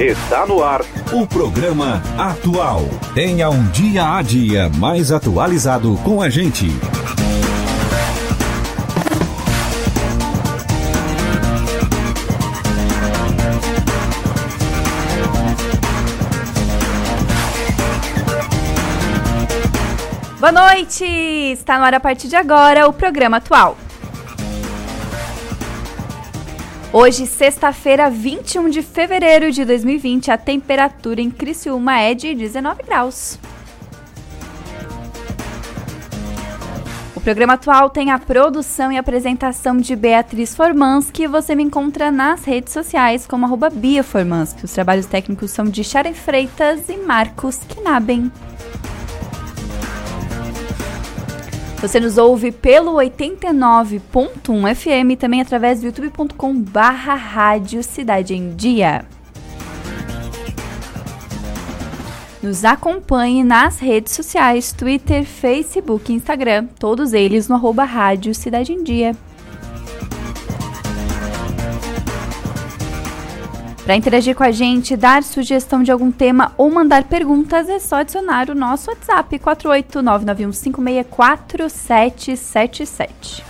Está no ar o programa Atual. Tenha um dia a dia mais atualizado com a gente. Boa noite! Está no ar a partir de agora o programa Atual. Hoje, sexta-feira, 21 de fevereiro de 2020, a temperatura em Criciúma é de 19 graus. O programa atual tem a produção e apresentação de Beatriz Formans, que você me encontra nas redes sociais como arroba Bia os trabalhos técnicos são de Sharon Freitas e Marcos Knaben. Você nos ouve pelo 89.1 FM e também através do youtube.com barra Rádio Cidade em Dia. Nos acompanhe nas redes sociais, Twitter, Facebook Instagram, todos eles no arroba Rádio Cidade em Dia. Para interagir com a gente, dar sugestão de algum tema ou mandar perguntas, é só adicionar o nosso WhatsApp 48991564777.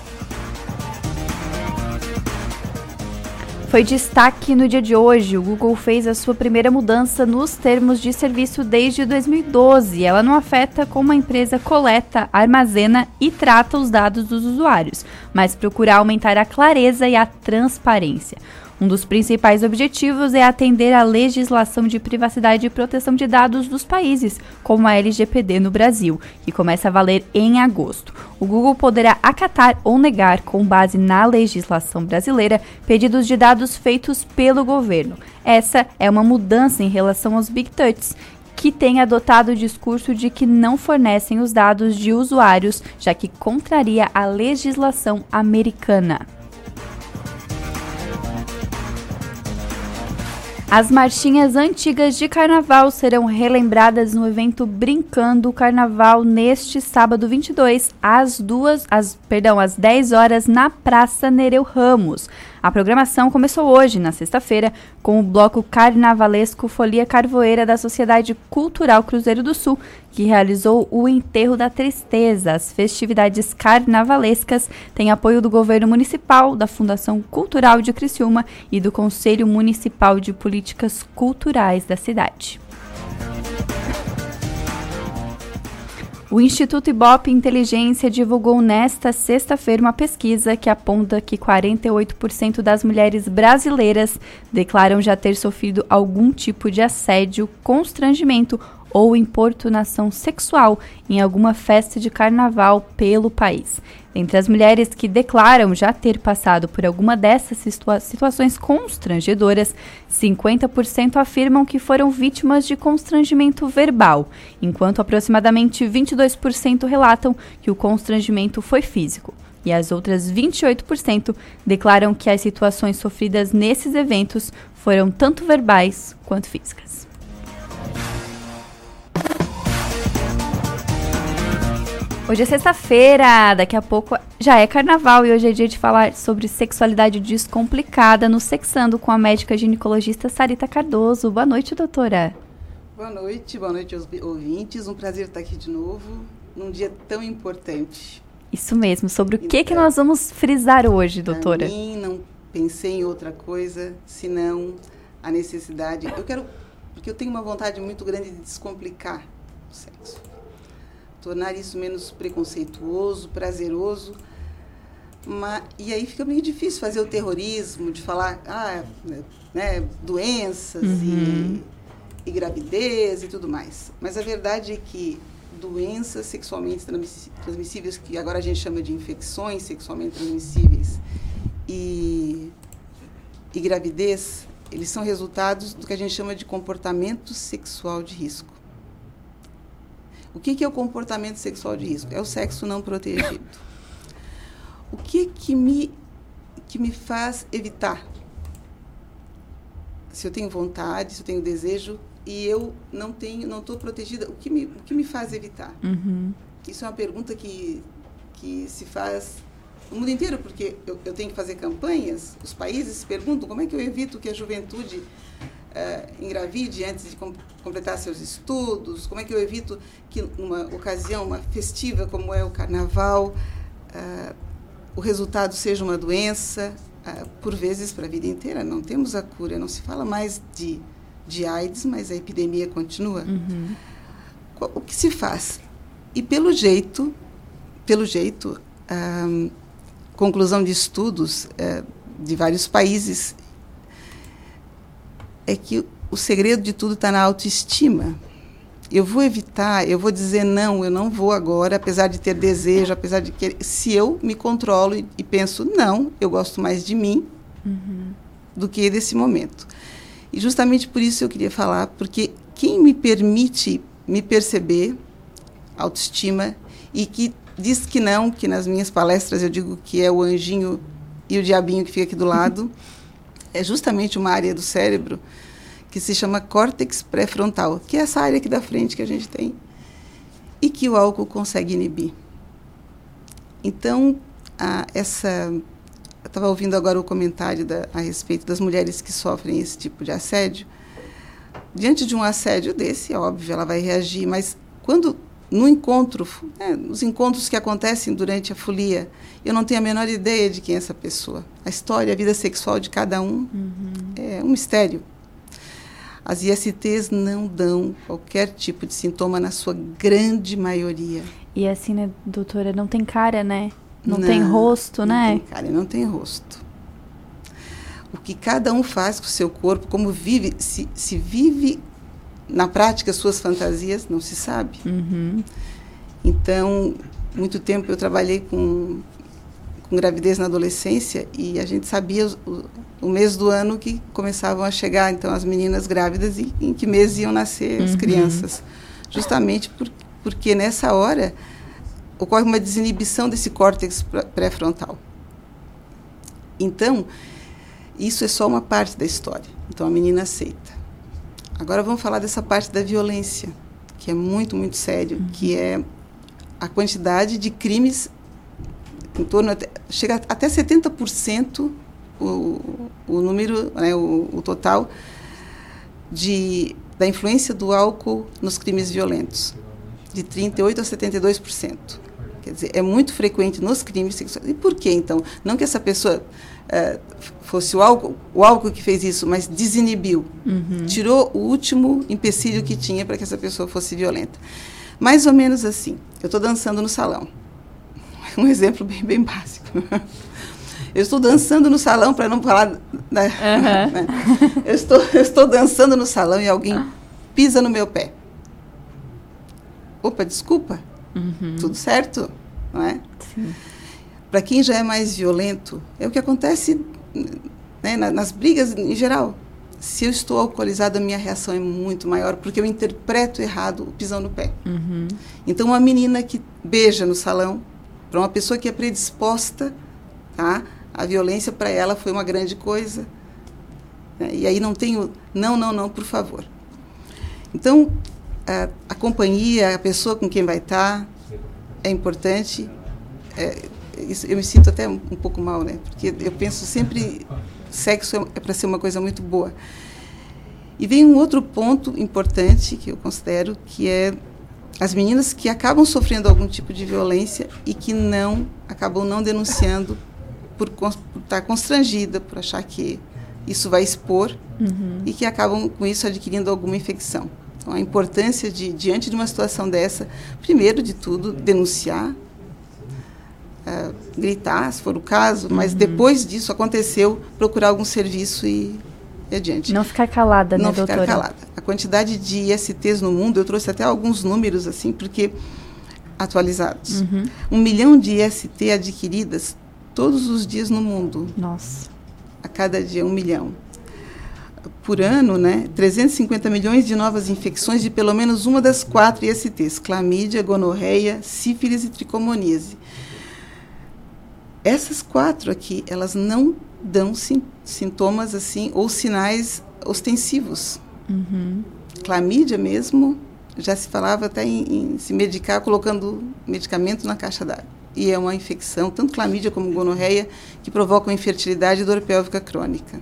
Foi destaque no dia de hoje. O Google fez a sua primeira mudança nos termos de serviço desde 2012. Ela não afeta como a empresa coleta, armazena e trata os dados dos usuários, mas procura aumentar a clareza e a transparência. Um dos principais objetivos é atender à legislação de privacidade e proteção de dados dos países, como a LGPD no Brasil, que começa a valer em agosto. O Google poderá acatar ou negar, com base na legislação brasileira, pedidos de dados feitos pelo governo. Essa é uma mudança em relação aos Big Touchs, que têm adotado o discurso de que não fornecem os dados de usuários, já que contraria a legislação americana. As marchinhas antigas de carnaval serão relembradas no evento Brincando Carnaval neste sábado 22, às duas, às, perdão, às 10 horas na Praça Nereu Ramos. A programação começou hoje, na sexta-feira, com o bloco carnavalesco Folia Carvoeira da Sociedade Cultural Cruzeiro do Sul, que realizou o Enterro da Tristeza. As festividades carnavalescas têm apoio do governo municipal, da Fundação Cultural de Criciúma e do Conselho Municipal de Políticas Culturais da cidade. O Instituto Ibope Inteligência divulgou nesta sexta-feira uma pesquisa que aponta que 48% das mulheres brasileiras declaram já ter sofrido algum tipo de assédio, constrangimento ou importunação sexual em alguma festa de carnaval pelo país. Entre as mulheres que declaram já ter passado por alguma dessas situa situações constrangedoras, 50% afirmam que foram vítimas de constrangimento verbal, enquanto aproximadamente 22% relatam que o constrangimento foi físico. E as outras 28% declaram que as situações sofridas nesses eventos foram tanto verbais quanto físicas. Hoje é sexta-feira, daqui a pouco já é carnaval e hoje é dia de falar sobre sexualidade descomplicada no Sexando com a médica ginecologista Sarita Cardoso. Boa noite, doutora. Boa noite, boa noite aos ouvintes. Um prazer estar aqui de novo num dia tão importante. Isso mesmo. Sobre o então, que que nós vamos frisar hoje, doutora? Mim, não pensei em outra coisa senão a necessidade. Eu quero porque eu tenho uma vontade muito grande de descomplicar tornar isso menos preconceituoso, prazeroso. Mas, e aí fica meio difícil fazer o terrorismo, de falar ah, né, doenças uhum. e, e gravidez e tudo mais. Mas a verdade é que doenças sexualmente transmissíveis, que agora a gente chama de infecções sexualmente transmissíveis, e, e gravidez, eles são resultados do que a gente chama de comportamento sexual de risco. O que, que é o comportamento sexual de risco? É o sexo não protegido. O que, que, me, que me faz evitar? Se eu tenho vontade, se eu tenho desejo e eu não tenho, não estou protegida, o que me, o que me faz evitar? Uhum. Isso é uma pergunta que, que se faz no mundo inteiro, porque eu, eu tenho que fazer campanhas, os países se perguntam como é que eu evito que a juventude uh, engravide antes de com completar seus estudos? Como é que eu evito que numa ocasião, uma festiva como é o carnaval, uh, o resultado seja uma doença, uh, por vezes para a vida inteira? Não temos a cura, não se fala mais de, de AIDS, mas a epidemia continua. Uhum. O que se faz? E pelo jeito, pelo jeito, conclusão de estudos de vários países é que o segredo de tudo está na autoestima. Eu vou evitar, eu vou dizer não, eu não vou agora, apesar de ter desejo, apesar de que se eu me controlo e, e penso não, eu gosto mais de mim uhum. do que desse momento. E justamente por isso eu queria falar, porque quem me permite me perceber, autoestima, e que diz que não, que nas minhas palestras eu digo que é o anjinho e o diabinho que fica aqui do lado, é justamente uma área do cérebro que se chama córtex pré-frontal, que é essa área aqui da frente que a gente tem, e que o álcool consegue inibir. Então, a, essa. Eu estava ouvindo agora o comentário da, a respeito das mulheres que sofrem esse tipo de assédio. Diante de um assédio desse, é óbvio, ela vai reagir, mas quando no encontro, né, nos encontros que acontecem durante a folia, eu não tenho a menor ideia de quem é essa pessoa. A história, a vida sexual de cada um uhum. é um mistério. As ISTs não dão qualquer tipo de sintoma na sua grande maioria. E assim, né, doutora, não tem cara, né? Não, não tem rosto, não né? Não tem cara, não tem rosto. O que cada um faz com o seu corpo, como vive, se, se vive na prática suas fantasias, não se sabe. Uhum. Então, muito tempo eu trabalhei com, com gravidez na adolescência e a gente sabia o, o, mês do ano que começavam a chegar então as meninas grávidas e em que mês iam nascer as uhum. crianças. Justamente por, porque nessa hora ocorre uma desinibição desse córtex pré-frontal. Então, isso é só uma parte da história. Então a menina aceita. Agora vamos falar dessa parte da violência, que é muito, muito sério, uhum. que é a quantidade de crimes em torno até, chega até 70% o, o número, né, o, o total de da influência do álcool nos crimes violentos, de 38 a 72%. Quer dizer, é muito frequente nos crimes sexuais. E por quê, então? Não que essa pessoa uh, fosse o álcool, o álcool que fez isso, mas desinibiu, uhum. tirou o último empecilho que tinha para que essa pessoa fosse violenta. Mais ou menos assim. Eu estou dançando no salão. Um exemplo bem, bem básico. Eu estou dançando no salão, para não falar. Da, uhum. né? eu, estou, eu estou dançando no salão e alguém pisa no meu pé. Opa, desculpa. Uhum. Tudo certo? Não é? Para quem já é mais violento, é o que acontece né, nas brigas em geral. Se eu estou alcoolizada, a minha reação é muito maior, porque eu interpreto errado o pisão no pé. Uhum. Então, uma menina que beija no salão, para uma pessoa que é predisposta, tá? a violência para ela foi uma grande coisa. Né? E aí não tenho, não, não, não, por favor. Então, a, a companhia, a pessoa com quem vai estar, é importante. É, isso, eu me sinto até um, um, pouco mal, né? Porque eu penso sempre sexo é, é para ser uma coisa muito boa. E vem um outro ponto importante que eu considero que é as meninas que acabam sofrendo algum tipo de violência e que não acabam não denunciando por, por estar constrangida, por achar que isso vai expor uhum. e que acabam com isso adquirindo alguma infecção. Então, a importância de, diante de uma situação dessa, primeiro de tudo, denunciar, uh, gritar, se for o caso, mas uhum. depois disso aconteceu, procurar algum serviço e, e adiante. Não ficar calada, né, Não doutora? Não ficar calada. A quantidade de ISTs no mundo, eu trouxe até alguns números, assim, porque atualizados. Uhum. Um milhão de IST adquiridas todos os dias no mundo. Nossa. A cada dia, um milhão por ano, né, 350 milhões de novas infecções de pelo menos uma das quatro ISTs, clamídia, gonorreia, sífilis e tricomoníase. Essas quatro aqui, elas não dão sim, sintomas assim ou sinais ostensivos. Uhum. Clamídia mesmo, já se falava até em, em se medicar colocando medicamento na caixa d'água. E é uma infecção, tanto clamídia como gonorreia, que provocam infertilidade e dor pélvica crônica.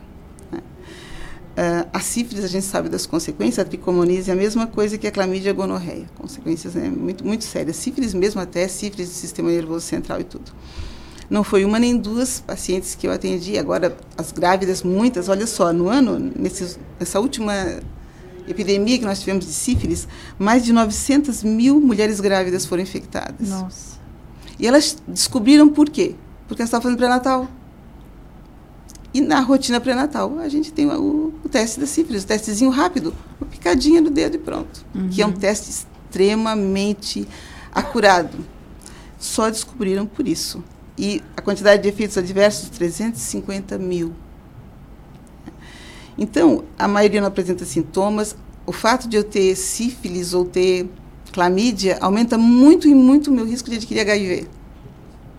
Uh, a sífilis, a gente sabe das consequências, a tricomoníase é a mesma coisa que a clamídia e a gonorreia. Consequências né, muito, muito sérias. Sífilis mesmo até, sífilis do sistema nervoso central e tudo. Não foi uma nem duas pacientes que eu atendi. Agora, as grávidas, muitas, olha só, no ano, nesse, nessa última epidemia que nós tivemos de sífilis, mais de 900 mil mulheres grávidas foram infectadas. Nossa. E elas descobriram por quê? Porque elas estavam fazendo pré-natal. E na rotina pré-natal, a gente tem o, o, teste da sífilis, o testezinho rápido, uma picadinha no dedo e pronto. Uhum. Que é um teste extremamente acurado. Só descobriram por isso. E a quantidade de efeitos adversos, 350 mil. Então, a maioria não apresenta sintomas. O fato de eu ter sífilis ou ter clamídia aumenta muito e muito o meu risco de adquirir HIV.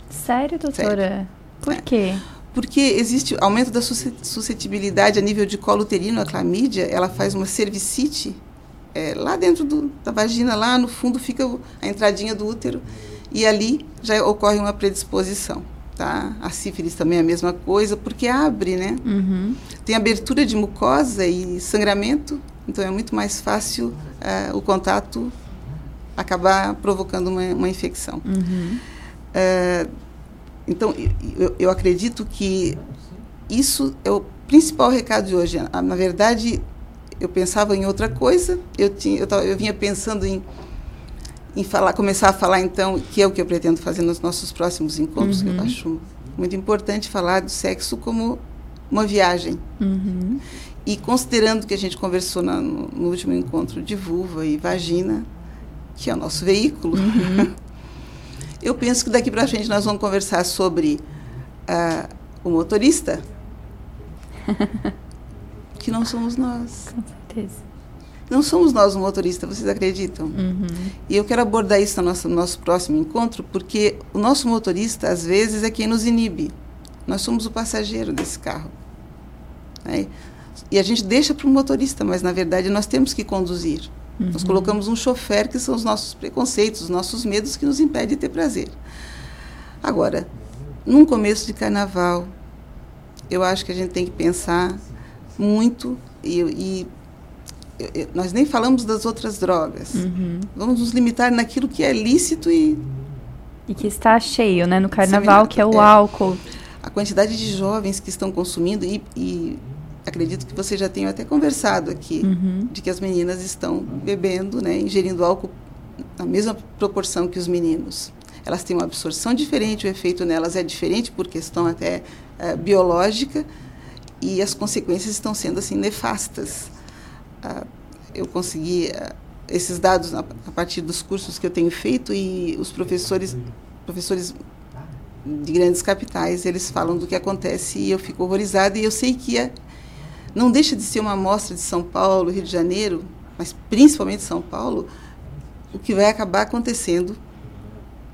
Sério, doutora? Sério. Por é. quê? porque existe aumento da suscetibilidade a nível de colo uterino, a clamídia, ela faz uma cervicite é, lá dentro do, da vagina, lá no fundo fica a entradinha do útero e ali já ocorre uma predisposição. Tá? A sífilis também é a mesma coisa, porque abre, né? Uhum. Tem abertura de mucosa e sangramento, então é muito mais fácil uh, o contato acabar provocando uma, uma infecção. Uhum. Uh, então, eu, eu acredito que isso é o principal recado de hoje. Na verdade, eu pensava em outra coisa, eu, tinha, eu, tava, eu vinha pensando em, em falar, começar a falar, então, que é o que eu pretendo fazer nos nossos próximos encontros, uhum. que eu uhum. acho muito importante falar do sexo como uma viagem. Uhum. E considerando que a gente conversou na, no, no, último encontro de vulva e vagina, que é o nosso veículo, uhum. Eu penso que daqui para frente nós vamos conversar sobre uh, o motorista, que não somos nós. Com certeza. Não somos nós o motorista, vocês acreditam? Uhum. E eu quero abordar isso no nosso, no nosso próximo encontro, porque o nosso motorista, às vezes, é quem nos inibe. Nós somos o passageiro desse carro. Né? E a gente deixa para o motorista, mas, na verdade, nós temos que conduzir. Uhum. Nós colocamos um chofer que são os nossos preconceitos, os nossos medos que nos impedem de ter prazer. Agora, num começo de carnaval, eu acho que a gente tem que pensar muito e, e nós nem falamos das outras drogas. Uhum. Vamos nos limitar naquilo que é lícito e e que está cheio, né, no carnaval, que é o é, álcool. A quantidade de jovens que estão consumindo e, e acredito que você já tenha até conversado aqui, uhum. de que as meninas estão bebendo, né, ingerindo álcool na mesma proporção que os meninos. Elas têm uma absorção diferente, o efeito nelas é diferente por questão até uh, biológica e as consequências estão sendo assim nefastas. Eu consegui esses dados a, a, partir dos cursos que eu tenho feito e os professores professores de grandes capitais eles falam do que acontece e eu fico horrorizada e eu sei que é não deixa de ser uma amostra de São Paulo, Rio de Janeiro, mas principalmente São Paulo, o que vai acabar acontecendo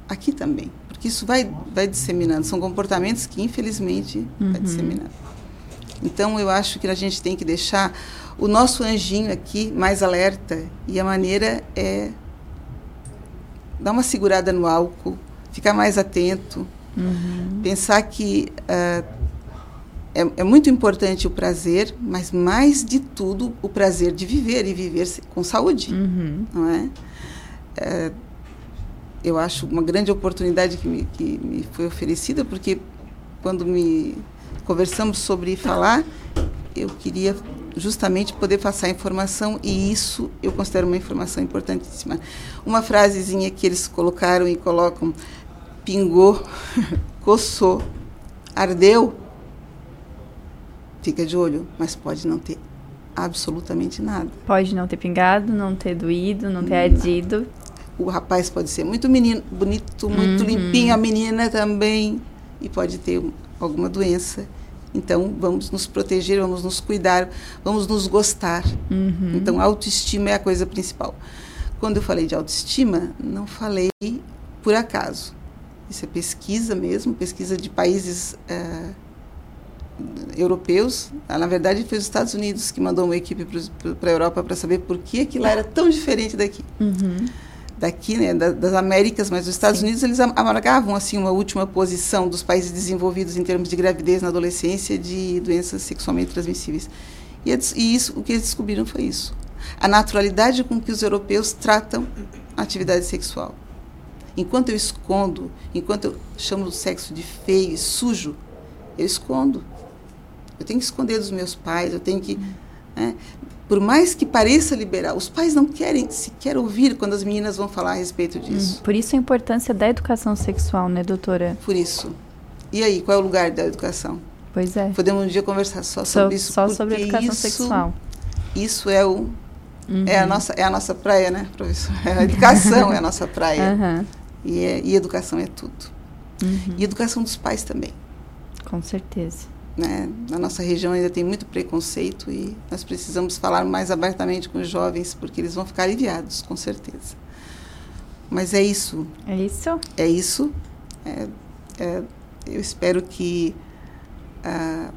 aqui também. Porque isso vai, vai disseminando. São comportamentos que, infelizmente, uhum. vai disseminando. Então, eu acho que a gente tem que deixar o nosso anjinho aqui mais alerta. E a maneira é dar uma segurada no álcool, ficar mais atento, uhum. pensar que. Uh, é, é, muito importante o prazer, mas mais de tudo o prazer de viver e viver com saúde, uhum. não é? é? Eu acho uma grande oportunidade que me, que me foi oferecida, porque quando me conversamos sobre falar, eu queria justamente poder passar informação e isso eu considero uma informação importantíssima. Uma frasezinha que eles colocaram e colocam: pingou, coçou, ardeu, fica de olho, mas pode não ter absolutamente nada. Pode não ter pingado, não ter doído, não ter ardido. O rapaz pode ser muito menino, bonito, muito uhum. limpinho, a menina também, e pode ter alguma doença. Então, vamos nos proteger, vamos nos cuidar, vamos nos gostar. Uhum. Então, autoestima é a coisa principal. Quando eu falei de autoestima, não falei por acaso. Isso é pesquisa mesmo, pesquisa de países uh, europeus. Ah, na verdade, foi os Estados Unidos que mandou uma equipe para a Europa para saber por que aquilo era tão diferente daqui. Uhum. Daqui, né, da, das Américas, mas os Estados Sim. Unidos eles amargavam assim uma última posição dos países desenvolvidos em termos de gravidez na adolescência de doenças sexualmente transmissíveis. E, e isso, o que eles descobriram foi isso. A naturalidade com que os europeus tratam a atividade sexual. Enquanto eu escondo, enquanto eu chamo o sexo de feio e sujo, eu escondo. Eu tenho que esconder dos meus pais, eu tenho que. Né? Por mais que pareça liberal, os pais não querem sequer ouvir quando as meninas vão falar a respeito disso. Por isso a importância da educação sexual, né, doutora? Por isso. E aí, qual é o lugar da educação? Pois é. Podemos um dia conversar só sobre isso. Só sobre educação isso, sexual. Isso é o uhum. é a nossa é a nossa praia, né, professor? É a educação é a nossa praia. Uhum. E, é, e educação é tudo. Uhum. E educação dos pais também. Com certeza. Né? Na nossa região ainda tem muito preconceito e nós precisamos falar mais abertamente com os jovens porque eles vão ficar aliviados, com certeza. Mas é isso. É isso? É isso. É, é, eu espero que ah,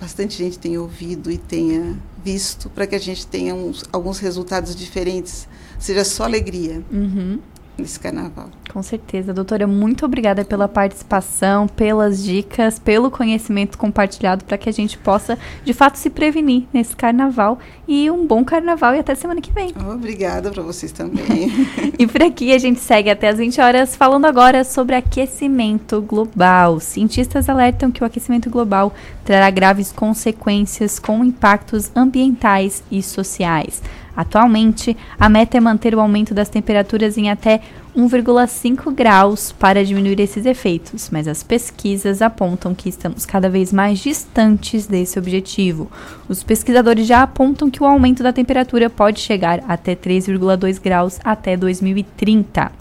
bastante gente tenha ouvido e tenha visto para que a gente tenha uns, alguns resultados diferentes. Seja só alegria. Uhum nesse carnaval. Com certeza. Doutora, muito obrigada pela participação, pelas dicas, pelo conhecimento compartilhado para que a gente possa, de fato, se prevenir nesse carnaval. E um bom carnaval e até semana que vem. Obrigada para vocês também. e por aqui a gente segue até as 20 horas falando agora sobre aquecimento global. Cientistas alertam que o aquecimento global trará graves consequências com impactos ambientais e sociais. Atualmente, a meta é manter o aumento das temperaturas em até 1,5 graus para diminuir esses efeitos, mas as pesquisas apontam que estamos cada vez mais distantes desse objetivo. Os pesquisadores já apontam que o aumento da temperatura pode chegar até 3,2 graus até 2030.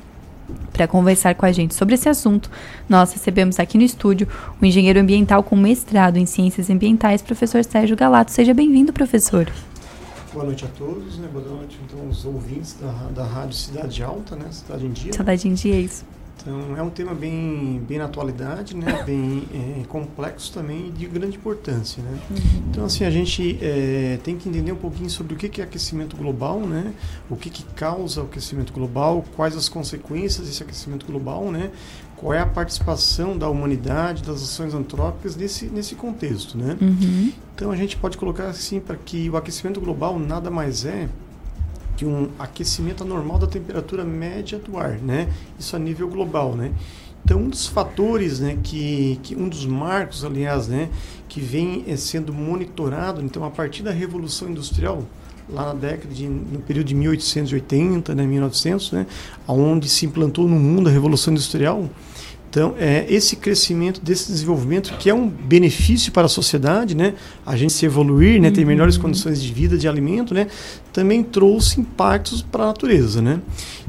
Para conversar com a gente sobre esse assunto, nós recebemos aqui no estúdio o engenheiro ambiental com mestrado em ciências ambientais, professor Sérgio Galato. Seja bem-vindo, professor. Boa noite a todos, né? Boa noite então os ouvintes da, da Rádio Cidade Alta, né? Cidade em Dia. Cidade em Dia, isso. Então é um tema bem, bem na atualidade, né? Bem é, complexo também e de grande importância, né? Uhum. Então assim a gente é, tem que entender um pouquinho sobre o que é aquecimento global, né? O que, que causa o aquecimento global, quais as consequências desse aquecimento global, né? Qual é a participação da humanidade, das ações antrópicas nesse, nesse contexto, né? Uhum. Então a gente pode colocar assim para que o aquecimento global nada mais é que um aquecimento anormal da temperatura média do ar, né? Isso a nível global, né? Então um dos fatores, né, que, que um dos marcos, aliás, né, que vem é, sendo monitorado, então a partir da revolução industrial lá na década de, no período de 1880, né, 1900, né, onde se implantou no mundo a revolução industrial, então, é, esse crescimento, desse desenvolvimento, que é um benefício para a sociedade, né? a gente se evoluir, né? ter melhores uhum. condições de vida, de alimento, né? também trouxe impactos para a natureza. Né?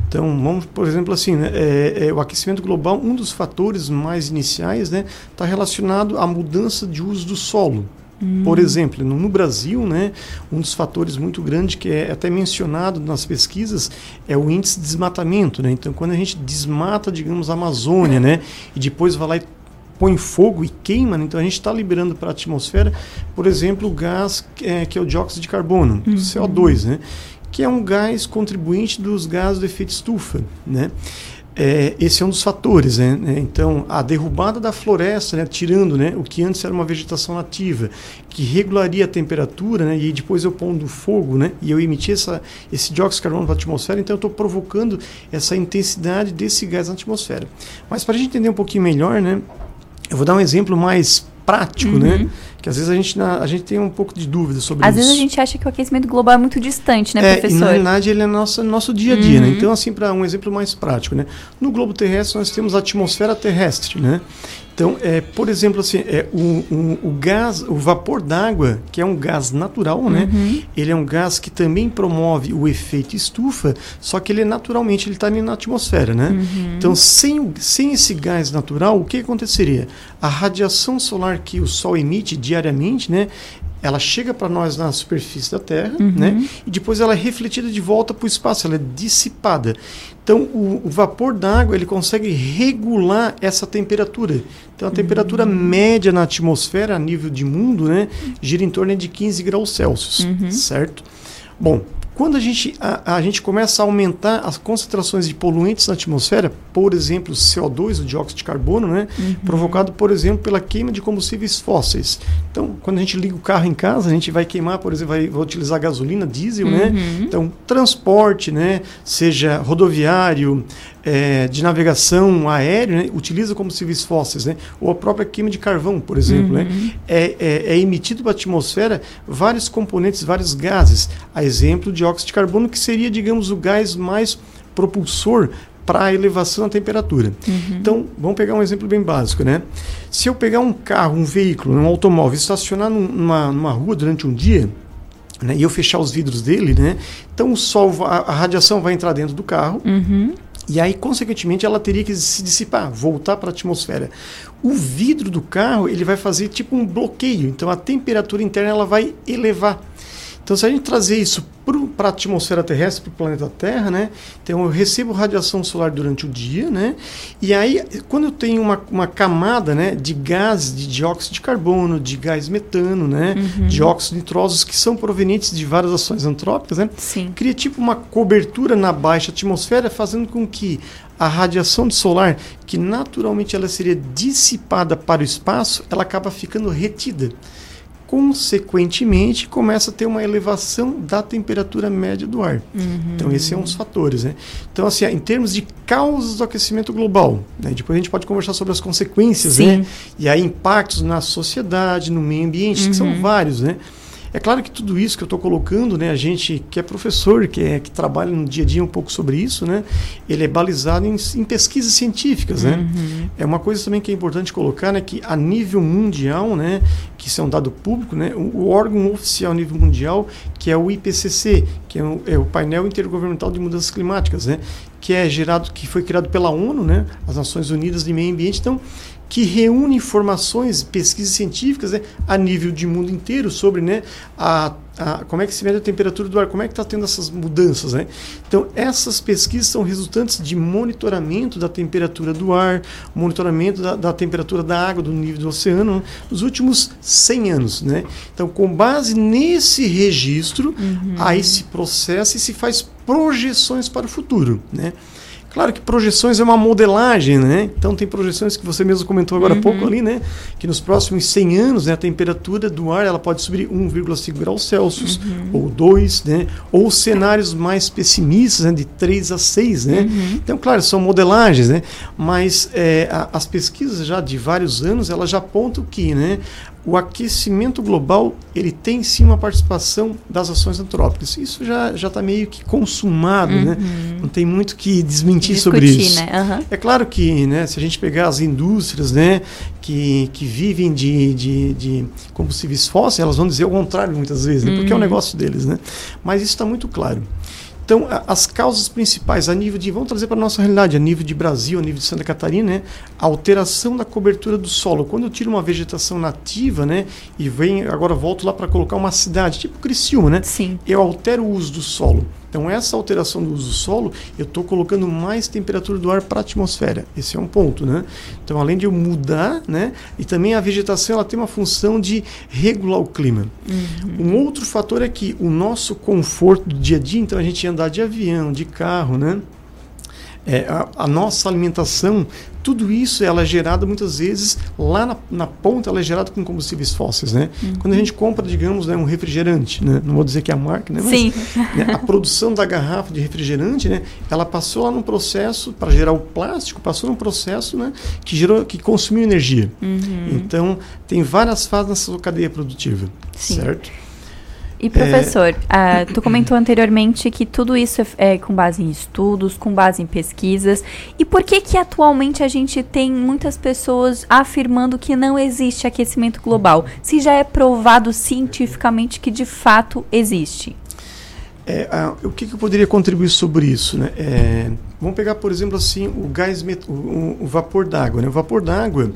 Então, vamos, por exemplo, assim, né? é, é, o aquecimento global, um dos fatores mais iniciais está né? Tá relacionado à mudança de uso do solo. Hum. Por exemplo, no, Brasil, né, um dos fatores muito grandes que é até mencionado nas pesquisas é o índice de desmatamento. Né? Então, quando a gente desmata, digamos, a Amazônia, né, e depois vai lá e põe fogo e queima, né? então a gente está liberando para a atmosfera, por exemplo, o gás é, que é o dióxido de carbono, uhum. CO2, né? que é um gás contribuinte dos gases do efeito estufa. Né? É, esse é um dos fatores, né? É, então, a derrubada da floresta, né? tirando né? o que antes era uma vegetação nativa, que regularia a temperatura, né? e depois eu pondo fogo, né? e eu emitir essa, esse dióxido de carbono para a atmosfera, então eu estou provocando essa intensidade desse gás na atmosfera. Mas para a gente entender um pouquinho melhor, né? eu vou dar um exemplo mais prático, né? uhum. né? Que às vezes a gente, a gente tem um pouco de dúvida sobre às isso. Às vezes a gente acha que o aquecimento global é muito distante, né, é, professor? E na realidade ele é nosso, nosso dia a dia, né? uhum. né? Então, assim, para um exemplo mais prático, né? No globo terrestre nós temos a atmosfera terrestre, né? Então, é, por exemplo, assim, é, o, o, o gás, o vapor d'água, que é um gás natural, né? Uhum. Ele é um gás que também promove o efeito estufa, só que ele naturalmente ele está ali na atmosfera, né? Uhum. Então, sem, sem esse gás natural, o que aconteceria? A radiação solar que o Sol emite diariamente, né? Ela chega para nós na superfície da Terra, uhum. né? E depois ela é refletida de volta para o espaço, ela é dissipada. Então, o, o vapor d'água ele consegue regular essa temperatura. Então, a temperatura uhum. média na atmosfera, a nível de mundo, né, gira em torno de 15 graus Celsius, uhum. certo? Bom, quando a gente, a, a, gente começa a aumentar as concentrações de poluentes na atmosfera, por exemplo, CO2, o dióxido de carbono, né, uhum. provocado, por exemplo, pela queima de combustíveis fósseis. Então, quando a gente liga o carro em casa, a gente vai queimar, por exemplo, vai, vai utilizar gasolina, diesel, né? uhum. né? Então, transporte, né, seja rodoviário, é, de navegação aéreo né, utiliza combustíveis fósseis, né, ou a própria queima de carvão, por exemplo, né, uhum. né, é, é, é, emitido para a atmosfera vários componentes, vários gases. A exemplo, o dióxido de carbono, que seria, digamos, o gás mais propulsor para a elevação da temperatura. Uhum. Então, vamos pegar um exemplo bem básico, né? Se eu pegar um carro, um veículo, um automóvel, estacionar numa, numa rua durante um dia, né, e eu fechar os vidros dele, né? Então o sol, a, a radiação vai entrar dentro do carro. Uhum. E aí, consequentemente, ela teria que se dissipar, voltar para a atmosfera. O vidro do carro ele vai fazer tipo um bloqueio, então a temperatura interna ela vai elevar. Então, se a gente trazer isso para a atmosfera terrestre, para o planeta Terra, né? Então, eu recebo radiação solar durante o dia, né? E aí, quando eu tenho uma, uma camada, né, de gases, de dióxido de carbono, de gás metano, né, uhum. dióxido nitrosos, que são provenientes de várias ações antrópicas, né? Sim. Cria tipo uma cobertura na baixa atmosfera, fazendo com que a radiação solar, que naturalmente ela seria dissipada para o espaço, ela acaba ficando retida consequentemente começa a ter uma elevação da temperatura média do ar. Uhum. Então esse é um dos fatores, né? Então assim, em termos de causas do aquecimento global, né? depois a gente pode conversar sobre as consequências, Sim. né? E aí impactos na sociedade, no meio ambiente, uhum. que são uhum. vários, né? É claro que tudo isso que eu estou colocando, né, a gente que é professor, que, é, que trabalha no dia a dia um pouco sobre isso, né, ele é balizado em, em pesquisas científicas, né? Uhum. É uma coisa também que é importante colocar, né, que a nível mundial, né, que isso é um dado público, né, o, o órgão oficial a nível mundial, que é o IPCC, que é o, é o painel intergovernamental de mudanças climáticas, né, que é gerado, que foi criado pela ONU, né, as Nações Unidas de Meio Ambiente, então que reúne informações, pesquisas científicas né, a nível de mundo inteiro sobre né, a, a, como é que se mede a temperatura do ar, como é que está tendo essas mudanças. Né? Então, essas pesquisas são resultantes de monitoramento da temperatura do ar, monitoramento da, da temperatura da água, do nível do oceano, né, nos últimos 100 anos. Né? Então, com base nesse registro, uhum. aí se processa e se faz projeções para o futuro. Né? Claro que projeções é uma modelagem, né? Então tem projeções que você mesmo comentou agora há uhum. pouco ali, né? Que nos próximos 100 anos né, a temperatura do ar ela pode subir 1,5 graus Celsius uhum. ou 2, né? Ou cenários mais pessimistas, né, de 3 a 6, né? Uhum. Então, claro, são modelagens, né? Mas é, a, as pesquisas já de vários anos, elas já apontam que, né? O aquecimento global ele tem sim uma participação das ações antrópicas. Isso já já está meio que consumado, né? uhum. né? Não tem muito que desmentir Discutir, sobre isso. Né? Uhum. É claro que, né? Se a gente pegar as indústrias, né? Que, que vivem de, de, de combustíveis fósseis, elas vão dizer o contrário muitas vezes, né? porque é o uhum. negócio deles, né? Mas isso está muito claro. Então, as causas principais a nível de, vamos trazer para a nossa realidade, a nível de Brasil, a nível de Santa Catarina, né? A alteração da cobertura do solo. Quando eu tiro uma vegetação nativa, né? E vem, agora volto lá para colocar uma cidade, tipo Criciúma, né? Sim. Eu altero o uso do solo. Então, essa alteração do uso do solo, eu estou colocando mais temperatura do ar para a atmosfera. Esse é um ponto, né? Então, além de eu mudar, né? E também a vegetação, ela tem uma função de regular o clima. Uhum. Um outro fator é que o nosso conforto do dia a dia, então a gente andar de avião, de carro, né? É, a, a, nossa alimentação, tudo isso ela é gerada muitas vezes lá na, na ponta, ela é gerada com combustíveis fósseis, né? Uhum. Quando a gente compra, digamos, né, um refrigerante, né? não vou dizer que é a marca, né? Mas, Sim. Né, a produção da garrafa de refrigerante, né? Ela passou lá num processo para gerar o plástico, passou num processo, né? Que gerou, que consumiu energia. Uhum. Então tem várias fases nessa cadeia produtiva, Sim. certo? E professor, é... uh, tu comentou anteriormente que tudo isso é, é, com base em estudos, com base em pesquisas. E por que que atualmente a gente tem muitas pessoas afirmando que não existe aquecimento global, se já é provado cientificamente que de fato existe? É, uh, o que, que, eu poderia contribuir sobre isso? Né? É, vamos pegar, por exemplo, assim, o gás, o, o vapor d'água. Né? O vapor d'água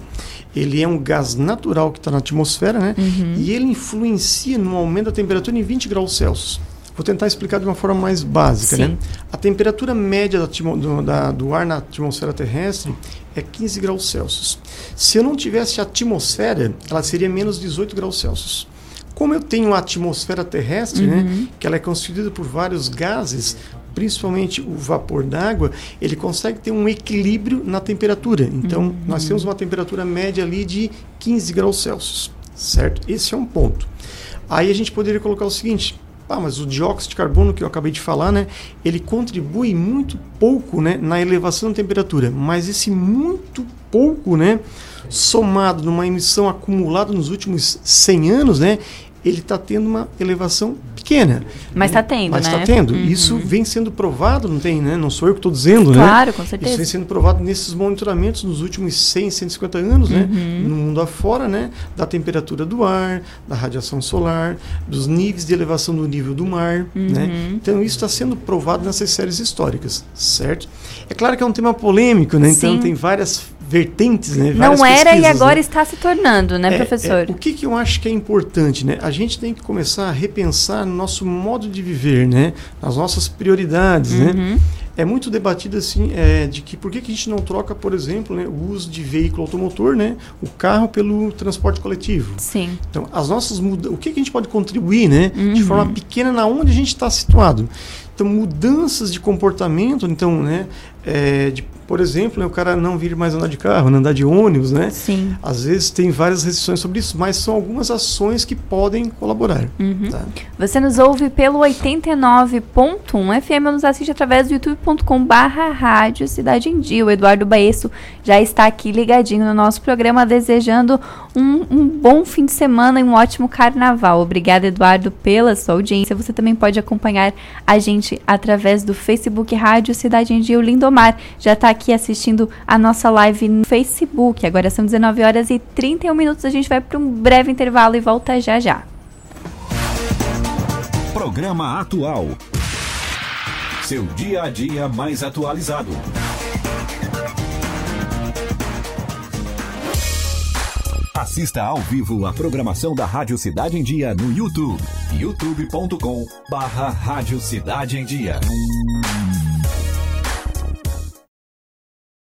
ele é um gás natural que está na atmosfera, né? Uhum. E ele influencia no aumento da temperatura em 20 graus Celsius. Vou tentar explicar de uma forma mais básica, né? Sim. né? A temperatura média do, da, do ar na atmosfera terrestre é 15 graus Celsius. Se eu não tivesse a atmosfera, ela seria menos 18 graus Celsius. Como eu tenho a atmosfera terrestre, né, que ela é constituída por vários gases, principalmente o vapor d'água, ele consegue ter um equilíbrio na temperatura. Então, nós temos uma temperatura média ali de 15 graus Celsius, certo? Esse é um ponto. Aí a gente poderia colocar o seguinte: ah, mas o dióxido de carbono que eu acabei de falar, né, ele contribui muito pouco, né, na elevação da temperatura. Mas esse muito pouco, né, somado numa emissão acumulada nos últimos 100 anos, né, ele está tendo uma elevação pequena. Mas está tendo, Mas está né? tendo. Uhum. Isso vem sendo provado, não tem, né? Não sou eu que estou dizendo, né? Claro, com Isso certeza. vem sendo provado nesses monitoramentos nos últimos 100, 150 anos, né? Uhum. No mundo afora, né? Da temperatura do ar, da radiação solar, dos níveis de elevação do nível do mar, Uhum. né? Então isso está sendo provado nessas séries históricas, certo? É claro que é um tema polêmico, né? Então Sim. tem várias vertentes, né? Várias Não era e pesquisas, agora né? está se tornando, né, É, professor? é, o que, que eu acho que é importante, né? A gente tem que começar a repensar no nosso modo de viver, né? Nas nossas prioridades, né? Uhum. É muito debatido assim é, de que por que, que a gente não troca, por exemplo, né, o uso de veículo automotor, né? O carro pelo transporte coletivo. Sim. Então, as nossas muda o que, que a gente pode contribuir, né? De Uhum. forma pequena na onde a gente está situado. Então, mudanças de comportamento, então, né? é, de, por exemplo, o cara não vir mais andar de carro, não andar de ônibus, né? Sim. Às vezes tem várias restrições sobre isso, mas são algumas ações que podem colaborar. Uhum. tá? Você nos ouve pelo 89.1 FM nos assiste através do youtube.com barra rádio Cidade em Dia. O Eduardo Baesso já está aqui ligadinho no nosso programa, desejando um, um bom fim de semana e um ótimo carnaval. Obrigada, Eduardo, pela sua audiência. Você também pode acompanhar a gente através do Facebook Rádio Cidade em Dia. O Lindomar já está aqui assistindo a nossa live no Facebook. Agora são 19 horas e 31 minutos. A gente vai para um breve intervalo e volta já já. Programa Atual. Seu dia a dia mais atualizado. Assista ao vivo a programação da Rádio Cidade em Dia no YouTube. youtube.com barra Rádio Cidade em Dia.